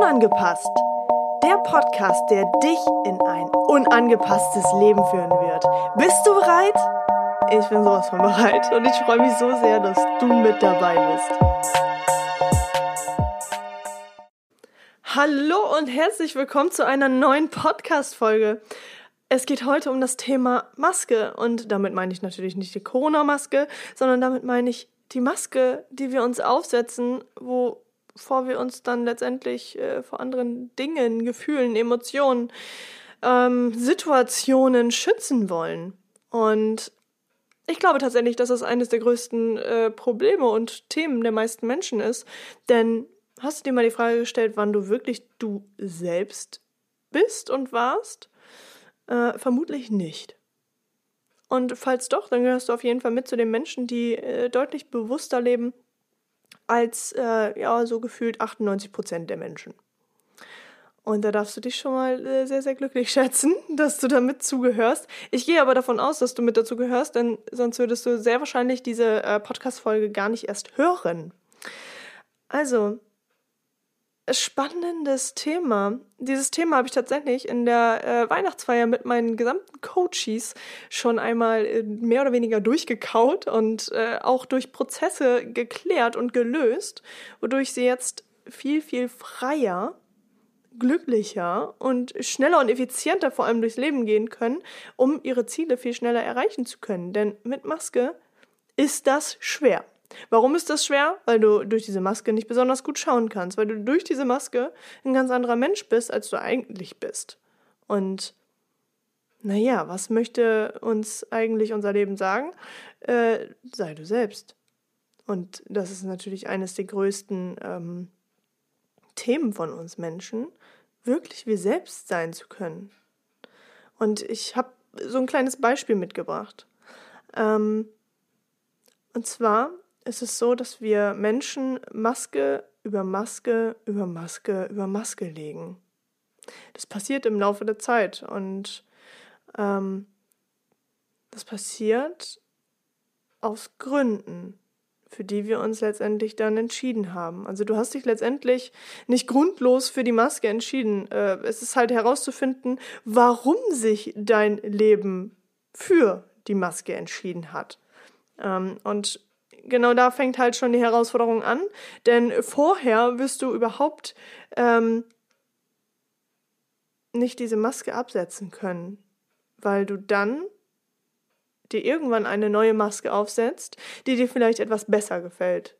Unangepasst. Der Podcast, der dich in ein unangepasstes Leben führen wird. Bist du bereit? Ich bin sowas von bereit und ich freue mich so sehr, dass du mit dabei bist. Hallo und herzlich willkommen zu einer neuen Podcast-Folge. Es geht heute um das Thema Maske und damit meine ich natürlich nicht die Corona-Maske, sondern damit meine ich die Maske, die wir uns aufsetzen, wovor wir uns dann letztendlich äh, vor anderen Dingen, Gefühlen, Emotionen, ähm, Situationen schützen wollen. Und ich glaube tatsächlich, dass das eines der größten äh, Probleme und Themen der meisten Menschen ist. Denn hast du dir mal die Frage gestellt, wann du wirklich du selbst bist und warst? Äh, vermutlich nicht. Und falls doch, dann gehörst du auf jeden Fall mit zu den Menschen, die äh, deutlich bewusster leben als äh, ja so gefühlt 98 Prozent der Menschen. Und da darfst du dich schon mal äh, sehr, sehr glücklich schätzen, dass du damit zugehörst. Ich gehe aber davon aus, dass du mit dazu gehörst, denn sonst würdest du sehr wahrscheinlich diese äh, Podcast-Folge gar nicht erst hören. Also, spannendes Thema. Dieses Thema habe ich tatsächlich in der äh, Weihnachtsfeier mit meinen gesamten Coaches schon einmal äh, mehr oder weniger durchgekaut und äh, auch durch Prozesse geklärt und gelöst, wodurch sie jetzt viel, viel freier, glücklicher und schneller und effizienter vor allem durchs Leben gehen können, um ihre Ziele viel schneller erreichen zu können. Denn mit Maske ist das schwer. Warum ist das schwer? Weil du durch diese Maske nicht besonders gut schauen kannst, weil du durch diese Maske ein ganz anderer Mensch bist, als du eigentlich bist. Und naja, was möchte uns eigentlich unser Leben sagen? Äh, sei du selbst. Und das ist natürlich eines der größten ähm, Themen von uns Menschen, wirklich wir selbst sein zu können. Und ich habe so ein kleines Beispiel mitgebracht. Ähm, und zwar ist es so, dass wir Menschen Maske über Maske über Maske über Maske legen. Das passiert im Laufe der Zeit und ähm, das passiert aus Gründen, für die wir uns letztendlich dann entschieden haben. Also du hast dich letztendlich nicht grundlos für die Maske entschieden. Äh, es ist halt herauszufinden, warum sich dein Leben für die Maske entschieden hat. Ähm, und genau da fängt halt schon die Herausforderung an, denn vorher wirst du überhaupt ähm, nicht diese Maske absetzen können, weil du dann dir irgendwann eine neue Maske aufsetzt, die dir vielleicht etwas besser gefällt.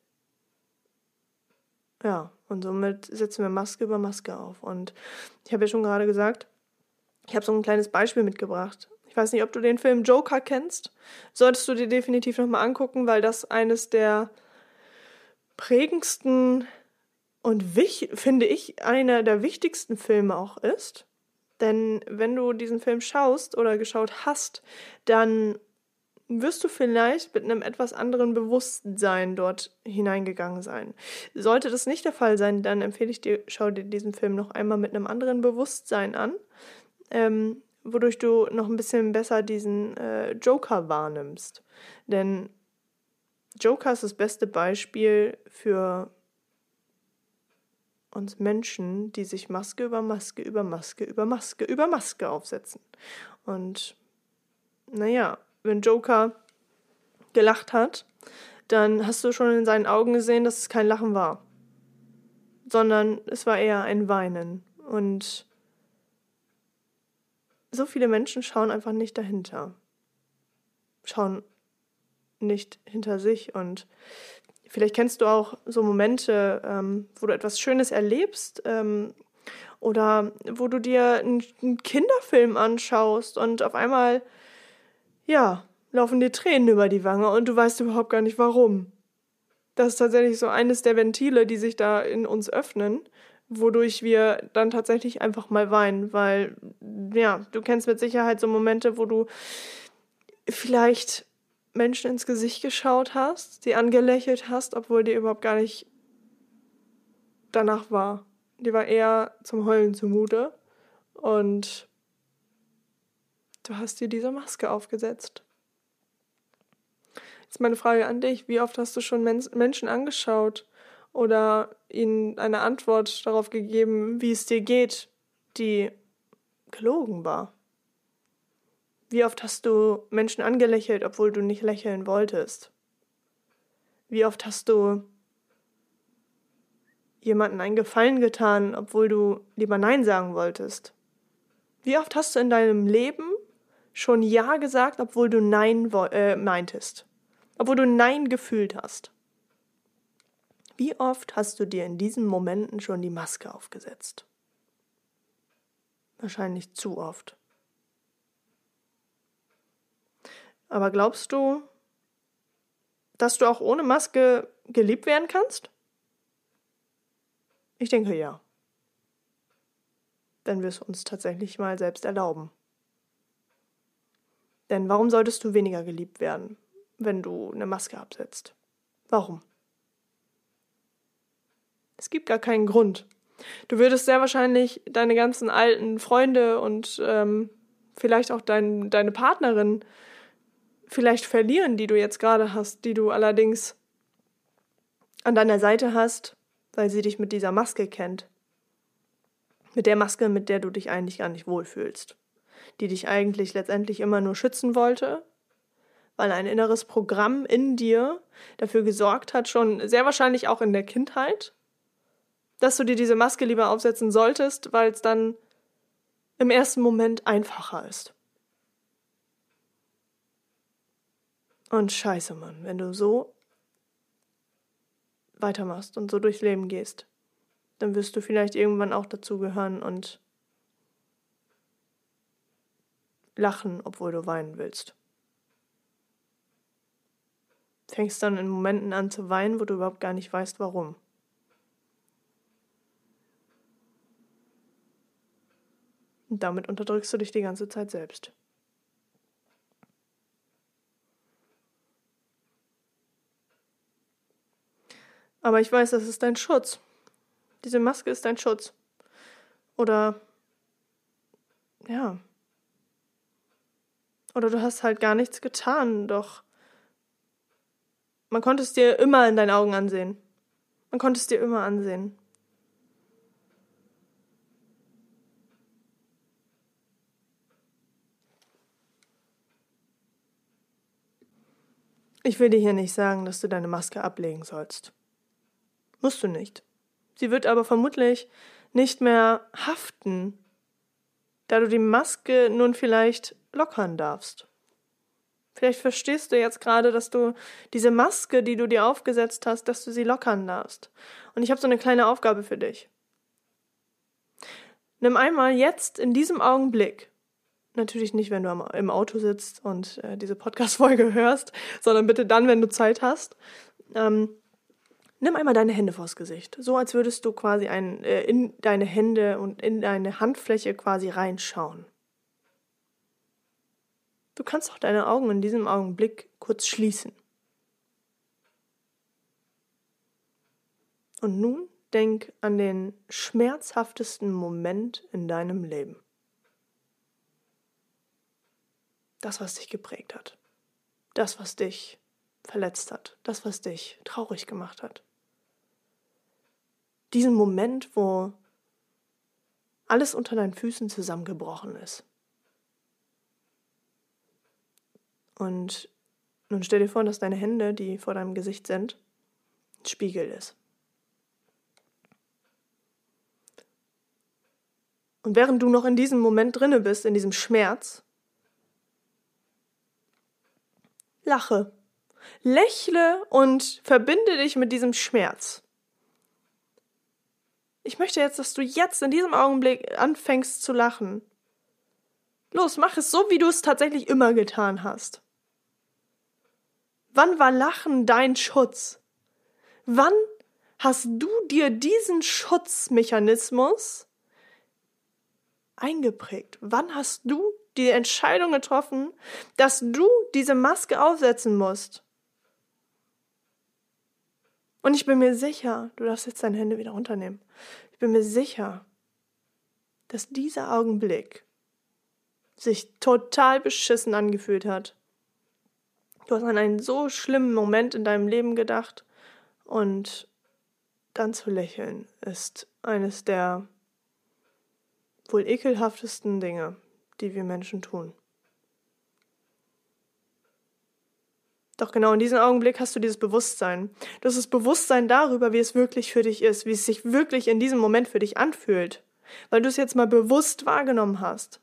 Ja, und somit setzen wir Maske über Maske auf. Und ich habe ja schon gerade gesagt, ich habe so ein kleines Beispiel mitgebracht. Ich weiß nicht, ob du den Film Joker kennst. Solltest du dir definitiv nochmal angucken, weil das eines der prägendsten und finde ich einer der wichtigsten Filme auch ist. Denn wenn du diesen Film schaust oder geschaut hast, dann wirst du vielleicht mit einem etwas anderen Bewusstsein dort hineingegangen sein. Sollte das nicht der Fall sein, dann empfehle ich dir, schau dir diesen Film noch einmal mit einem anderen Bewusstsein an. Ähm, wodurch du noch ein bisschen besser diesen äh, Joker wahrnimmst. Denn Joker ist das beste Beispiel für uns Menschen, die sich Maske über Maske über Maske über Maske über Maske aufsetzen. Und naja, wenn Joker gelacht hat, dann hast du schon in seinen Augen gesehen, dass es kein Lachen war, sondern es war eher ein Weinen. Und so viele Menschen schauen einfach nicht dahinter. Schauen nicht hinter sich und vielleicht kennst du auch so Momente, ähm, wo du etwas Schönes erlebst ähm, oder wo du dir einen, Kinderfilm anschaust und auf einmal, ja, laufen dir Tränen über die Wange und du weißt überhaupt gar nicht warum. Das ist tatsächlich so eines der Ventile, die sich da in uns öffnen wodurch wir dann tatsächlich einfach mal weinen, weil, ja, du kennst mit Sicherheit so Momente, wo du vielleicht Menschen ins Gesicht geschaut hast, sie angelächelt hast, obwohl dir überhaupt gar nicht danach war. Die war eher zum Heulen zumute und du hast dir diese Maske aufgesetzt. Jetzt meine Frage an dich, wie oft hast du schon Men Menschen angeschaut oder ihnen eine Antwort darauf gegeben, wie es dir geht, die gelogen war? Wie oft hast du Menschen angelächelt, obwohl du nicht lächeln wolltest? Wie oft hast du jemanden einen Gefallen getan, obwohl du lieber Nein sagen wolltest? Wie oft hast du in deinem Leben schon Ja gesagt, obwohl du Nein äh, meintest? Obwohl du Nein gefühlt hast? Wie oft hast du dir in diesen Momenten schon die Maske aufgesetzt? Wahrscheinlich zu oft. Aber glaubst du, dass du auch ohne Maske geliebt werden kannst? Ich denke ja. Wenn wir es uns tatsächlich mal selbst erlauben. Denn warum solltest du weniger geliebt werden, wenn du eine Maske absetzt? Warum? Es gibt gar keinen Grund. Du würdest sehr wahrscheinlich deine ganzen alten Freunde und ähm, vielleicht auch dein, deine Partnerin vielleicht verlieren, die du jetzt gerade hast, die du allerdings an deiner Seite hast, weil sie dich mit dieser Maske kennt. Mit der Maske, mit der du dich eigentlich gar nicht wohlfühlst. Die dich eigentlich letztendlich immer nur schützen wollte, weil ein inneres Programm in dir dafür gesorgt hat, schon sehr wahrscheinlich auch in der Kindheit, dass du dir diese Maske lieber aufsetzen solltest, weil es dann im ersten Moment einfacher ist. Und scheiße, Mann, wenn du so weitermachst und so durchs Leben gehst, dann wirst du vielleicht irgendwann auch dazugehören und lachen, obwohl du weinen willst. Fängst dann in Momenten an zu weinen, wo du überhaupt gar nicht weißt, warum. Und damit unterdrückst du dich die ganze Zeit selbst. Aber ich weiß, das ist dein Schutz. Diese Maske ist dein Schutz. Oder ja. Oder du hast halt gar nichts getan, doch man konnte es dir immer in deinen Augen ansehen. Man konnte es dir immer ansehen. Ich will dir hier nicht sagen, dass du deine Maske ablegen sollst. Musst du nicht. Sie wird aber vermutlich nicht mehr haften, da du die Maske nun vielleicht lockern darfst. Vielleicht verstehst du jetzt gerade, dass du diese Maske, die du dir aufgesetzt hast, dass du sie lockern darfst. Und ich habe so eine kleine Aufgabe für dich. Nimm einmal jetzt in diesem Augenblick Natürlich nicht, wenn du im Auto sitzt und äh, diese Podcast-Folge hörst, sondern bitte dann, wenn du Zeit hast. Ähm, nimm einmal deine Hände vors Gesicht. So als würdest du quasi ein, äh, in deine Hände und in deine Handfläche quasi reinschauen. Du kannst auch deine Augen in diesem Augenblick kurz schließen. Und nun denk an den schmerzhaftesten Moment in deinem Leben. Das, was dich geprägt hat. Das, was dich verletzt hat. Das, was dich traurig gemacht hat. Diesen Moment, wo alles unter deinen Füßen zusammengebrochen ist. Und nun stell dir vor, dass deine Hände, die vor deinem Gesicht sind, ein Spiegel ist. Und während du noch in diesem Moment drinne bist, in diesem Schmerz, lache. Lächle und verbinde dich mit diesem Schmerz. Ich möchte jetzt, dass du jetzt in diesem Augenblick anfängst zu lachen. Los, mach es so, wie du es tatsächlich immer getan hast. Wann war Lachen dein Schutz? Wann hast du dir diesen Schutzmechanismus eingeprägt? Wann hast du die Entscheidung getroffen, dass du diese Maske aufsetzen musst. Und ich bin mir sicher, du darfst jetzt deine Hände wieder runternehmen. Ich bin mir sicher, dass dieser Augenblick sich total beschissen angefühlt hat. Du hast an einen so schlimmen Moment in deinem Leben gedacht und dann zu lächeln ist eines der wohl ekelhaftesten Dinge, die wir Menschen tun. Doch genau in diesem Augenblick hast du dieses Bewusstsein. Das ist Bewusstsein darüber, wie es wirklich für dich ist, wie es sich wirklich in diesem Moment für dich anfühlt, weil du es jetzt mal bewusst wahrgenommen hast.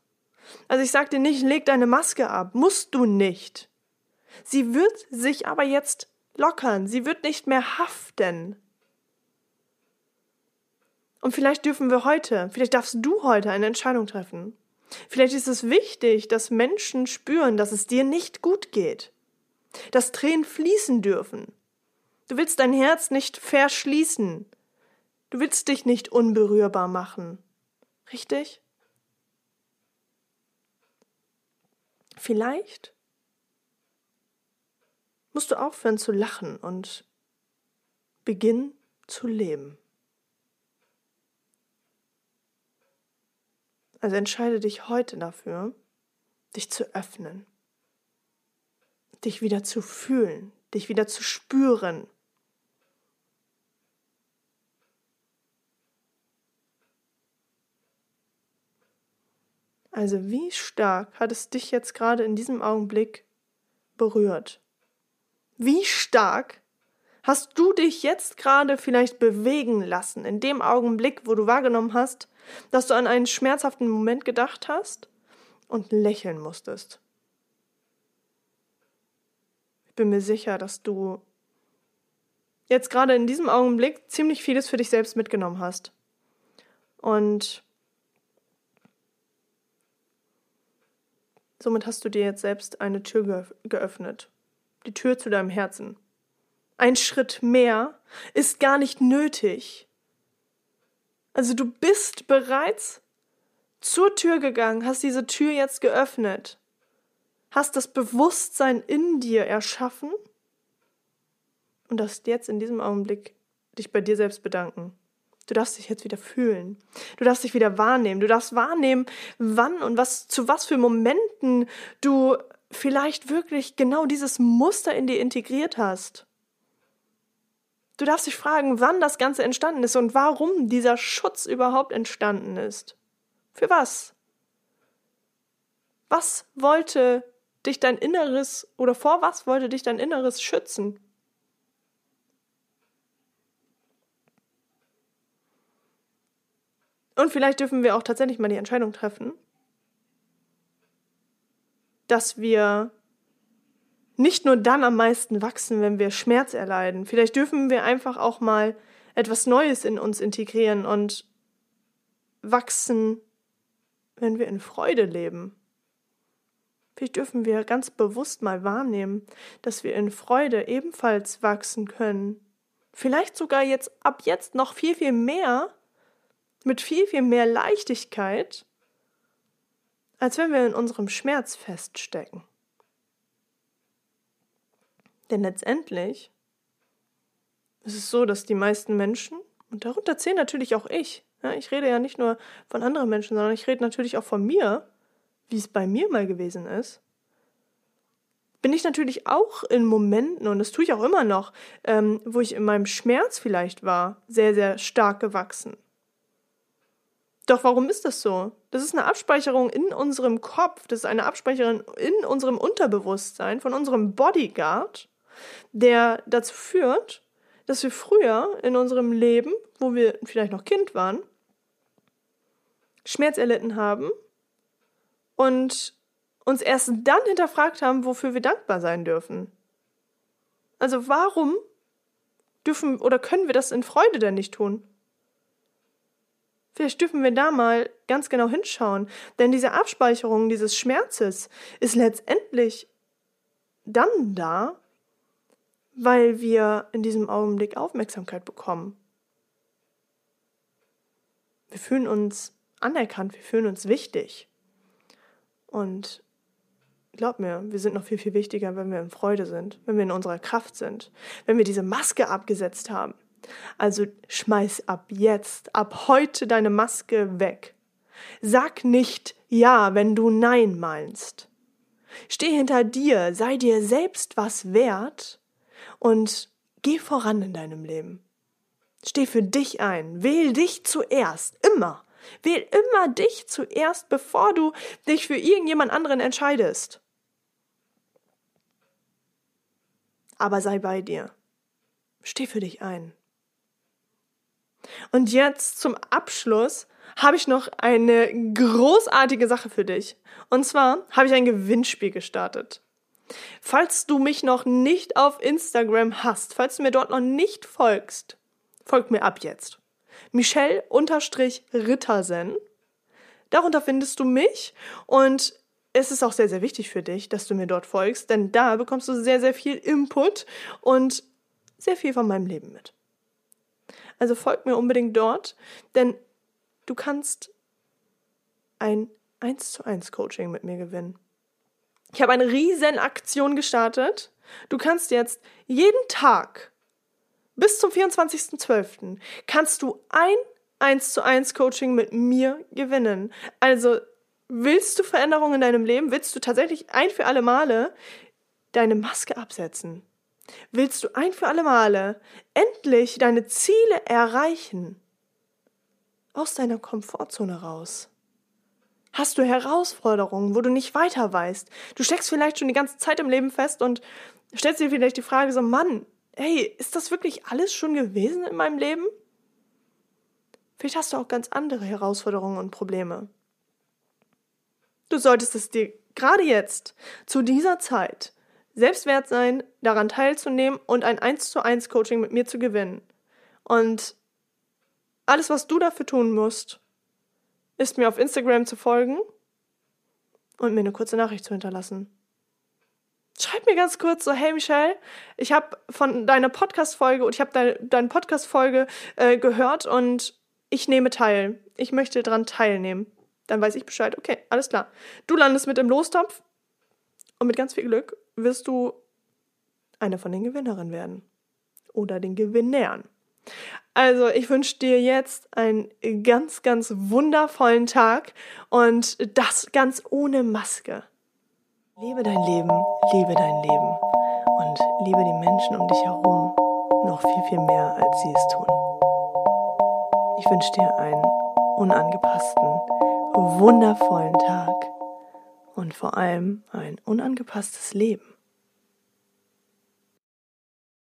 Also ich sag dir nicht, leg deine Maske ab, musst du nicht. Sie wird sich aber jetzt lockern, sie wird nicht mehr haften. Und vielleicht dürfen wir heute, vielleicht darfst du heute eine Entscheidung treffen. Vielleicht ist es wichtig, dass Menschen spüren, dass es dir nicht gut geht dass Tränen fließen dürfen. Du willst dein Herz nicht verschließen. Du willst dich nicht unberührbar machen. Richtig? Vielleicht musst du aufhören zu lachen und beginnen zu leben. Also entscheide dich heute dafür, dich zu öffnen dich wieder zu fühlen, dich wieder zu spüren. Also wie stark hat es dich jetzt gerade in diesem Augenblick berührt? Wie stark hast du dich jetzt gerade vielleicht bewegen lassen, in dem Augenblick, wo du wahrgenommen hast, dass du an einen schmerzhaften Moment gedacht hast und lächeln musstest? bin mir sicher, dass du jetzt gerade in diesem Augenblick ziemlich vieles für dich selbst mitgenommen hast. Und somit hast du dir jetzt selbst eine Tür geöffnet. Die Tür zu deinem Herzen. Ein Schritt mehr ist gar nicht nötig. Also du bist bereits zur Tür gegangen, hast diese Tür jetzt geöffnet hast das Bewusstsein in dir erschaffen und darfst jetzt in diesem Augenblick dich bei dir selbst bedanken. Du darfst dich jetzt wieder fühlen. Du darfst dich wieder wahrnehmen. Du darfst wahrnehmen, wann und was, zu was für Momenten du vielleicht wirklich genau dieses Muster in dir integriert hast. Du darfst dich fragen, wann das Ganze entstanden ist und warum dieser Schutz überhaupt entstanden ist. Für was? Was wollte dich dein Inneres oder vor was wollte dich dein Inneres schützen? Und vielleicht dürfen wir auch tatsächlich mal die Entscheidung treffen, dass wir nicht nur dann am meisten wachsen, wenn wir Schmerz erleiden. Vielleicht dürfen wir einfach auch mal etwas Neues in uns integrieren und wachsen, wenn wir in Freude leben. Vielleicht dürfen wir ganz bewusst mal wahrnehmen, dass wir in Freude ebenfalls wachsen können. Vielleicht sogar jetzt ab jetzt noch viel, viel mehr, mit viel, viel mehr Leichtigkeit, als wenn wir in unserem Schmerz feststecken. Denn letztendlich ist es so, dass die meisten Menschen, und darunter zählen natürlich auch ich, ja, ich rede ja nicht nur von anderen Menschen, sondern ich rede natürlich auch von mir, wie es bei mir mal gewesen ist, bin ich natürlich auch in Momenten, und das tue ich auch immer noch, ähm, wo ich in meinem Schmerz vielleicht war, sehr, sehr stark gewachsen. Doch warum ist das so? Das ist eine Abspeicherung in unserem Kopf, das ist eine Abspeicherung in unserem Unterbewusstsein von unserem Bodyguard, der dazu führt, dass wir früher in unserem Leben, wo wir vielleicht noch Kind waren, Schmerz erlitten haben und uns erst dann hinterfragt haben, wofür wir dankbar sein dürfen. Also warum dürfen oder können wir das in Freude denn nicht tun? Vielleicht dürfen wir da mal ganz genau hinschauen, denn diese Abspeicherung dieses Schmerzes ist letztendlich dann da, weil wir in diesem Augenblick Aufmerksamkeit bekommen. Wir fühlen uns anerkannt, wir fühlen uns wichtig. Und glaub mir, wir sind noch viel, viel wichtiger, wenn wir in Freude sind, wenn wir in unserer Kraft sind, wenn wir diese Maske abgesetzt haben. Also schmeiß ab jetzt, ab heute deine Maske weg. Sag nicht Ja, wenn du Nein meinst. Steh hinter dir, sei dir selbst was wert und geh voran in deinem Leben. Steh für dich ein. Wähl dich zuerst. Immer. Wähl immer dich zuerst, bevor du dich für irgendjemand anderen entscheidest. Aber sei bei dir. Steh für dich ein. Und jetzt zum Abschluss habe ich noch eine großartige Sache für dich. Und zwar habe ich ein Gewinnspiel gestartet. Falls du mich noch nicht auf Instagram hast, falls du mir dort noch nicht folgst, folg mir ab jetzt. Michelle-Rittersen. Darunter findest du mich und es ist auch sehr, sehr wichtig für dich, dass du mir dort folgst, denn da bekommst du sehr, sehr viel Input und sehr viel von meinem Leben mit. Also folg mir unbedingt dort, denn du kannst ein 1 zu 1 Coaching mit mir gewinnen. Ich habe eine riesen Aktion gestartet. Du kannst jetzt jeden Tag bis zum 24.12. kannst du ein 1 zu 1 Coaching mit mir gewinnen. Also willst du Veränderungen in deinem Leben? Willst du tatsächlich ein für alle Male deine Maske absetzen? Willst du ein für alle Male endlich deine Ziele erreichen? Aus deiner Komfortzone raus. Hast du Herausforderungen, wo du nicht weiter weißt? Du steckst vielleicht schon die ganze Zeit im Leben fest und stellst dir vielleicht die Frage so, Mann, hey, ist das wirklich alles schon gewesen in meinem Leben? Vielleicht hast du auch ganz andere Herausforderungen und Probleme. Du solltest es dir gerade jetzt, zu dieser Zeit, selbst wert sein, daran teilzunehmen und ein 1 zu 1 Coaching mit mir zu gewinnen. Und alles, was du dafür tun musst, ist mir auf Instagram zu folgen und mir eine kurze Nachricht zu hinterlassen. Schreib mir ganz kurz so, hey Michelle, ich habe von deiner Podcast-Folge und ich habe deine, deine Podcast-Folge äh, gehört und ich nehme teil. Ich möchte daran teilnehmen. Dann weiß ich Bescheid. Okay, alles klar. Du landest mit im Lostopf und mit ganz viel Glück wirst du eine von den Gewinnerinnen werden. Oder den Gewinnern. Also, ich wünsche dir jetzt einen ganz, ganz wundervollen Tag und das ganz ohne Maske. Lebe dein Leben, liebe dein Leben und liebe die Menschen um dich herum noch viel, viel mehr, als sie es tun. Ich wünsche dir einen unangepassten, wundervollen Tag und vor allem ein unangepasstes Leben.